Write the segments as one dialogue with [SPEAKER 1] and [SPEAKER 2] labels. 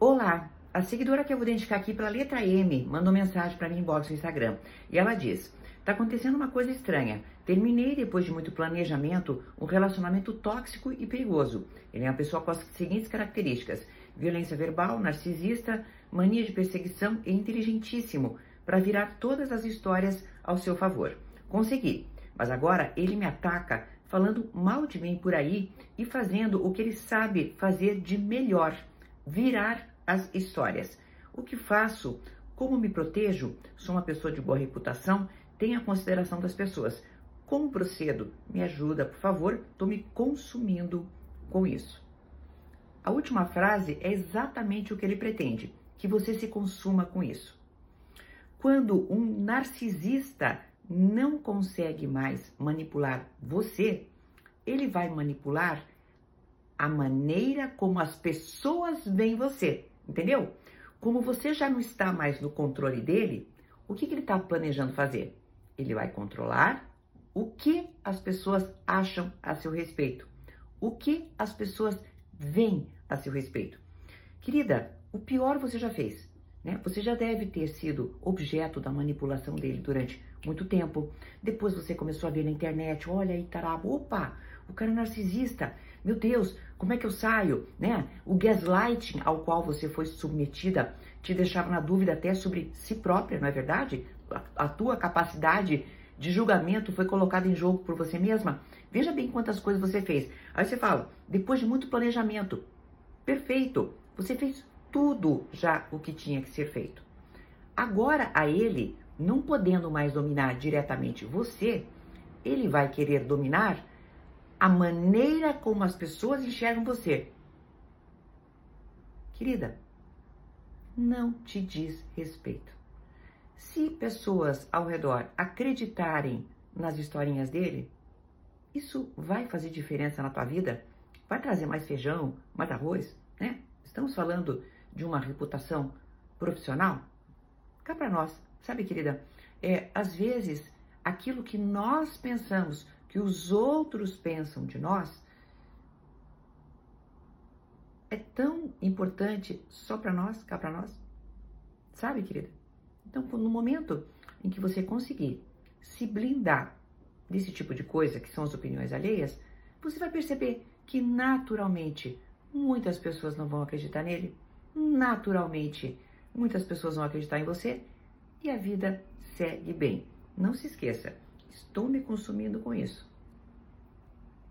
[SPEAKER 1] Olá, a seguidora que eu vou identificar aqui pela letra M mandou mensagem para mim inbox no Instagram e ela diz: Tá acontecendo uma coisa estranha. Terminei, depois de muito planejamento, um relacionamento tóxico e perigoso. Ele é uma pessoa com as seguintes características: violência verbal, narcisista, mania de perseguição e inteligentíssimo para virar todas as histórias ao seu favor. Consegui, mas agora ele me ataca falando mal de mim por aí e fazendo o que ele sabe fazer de melhor virar as histórias. O que faço? Como me protejo? Sou uma pessoa de boa reputação, tenho a consideração das pessoas. Como procedo? Me ajuda, por favor, estou me consumindo com isso. A última frase é exatamente o que ele pretende, que você se consuma com isso. Quando um narcisista não consegue mais manipular você, ele vai manipular a maneira como as pessoas veem você, entendeu? Como você já não está mais no controle dele, o que, que ele está planejando fazer? Ele vai controlar o que as pessoas acham a seu respeito, o que as pessoas veem a seu respeito. Querida, o pior você já fez, né? Você já deve ter sido objeto da manipulação dele durante muito tempo. Depois você começou a ver na internet, olha aí, tarabo, opa, o cara é narcisista. Meu Deus, como é que eu saio, né? O gaslighting ao qual você foi submetida te deixava na dúvida até sobre si própria, não é verdade? A, a tua capacidade de julgamento foi colocada em jogo por você mesma. Veja bem quantas coisas você fez. Aí você fala, depois de muito planejamento, perfeito, você fez tudo já o que tinha que ser feito. Agora a ele, não podendo mais dominar diretamente você, ele vai querer dominar a maneira como as pessoas enxergam você. Querida, não te diz respeito. Se pessoas ao redor acreditarem nas historinhas dele, isso vai fazer diferença na tua vida? Vai trazer mais feijão, mais arroz, né? Estamos falando de uma reputação profissional? Cá para nós, sabe, querida? É, às vezes, aquilo que nós pensamos que os outros pensam de nós é tão importante só para nós, cá para nós. Sabe, querida? Então, no momento em que você conseguir se blindar desse tipo de coisa, que são as opiniões alheias, você vai perceber que naturalmente muitas pessoas não vão acreditar nele, naturalmente muitas pessoas vão acreditar em você e a vida segue bem. Não se esqueça, Estou me consumindo com isso.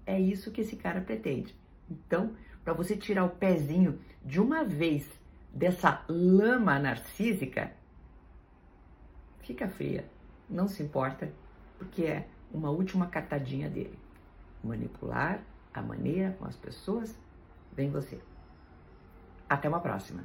[SPEAKER 1] É isso que esse cara pretende. Então, para você tirar o pezinho de uma vez dessa lama narcísica, fica fria, não se importa, porque é uma última catadinha dele. Manipular a maneira com as pessoas vem você. Até uma próxima.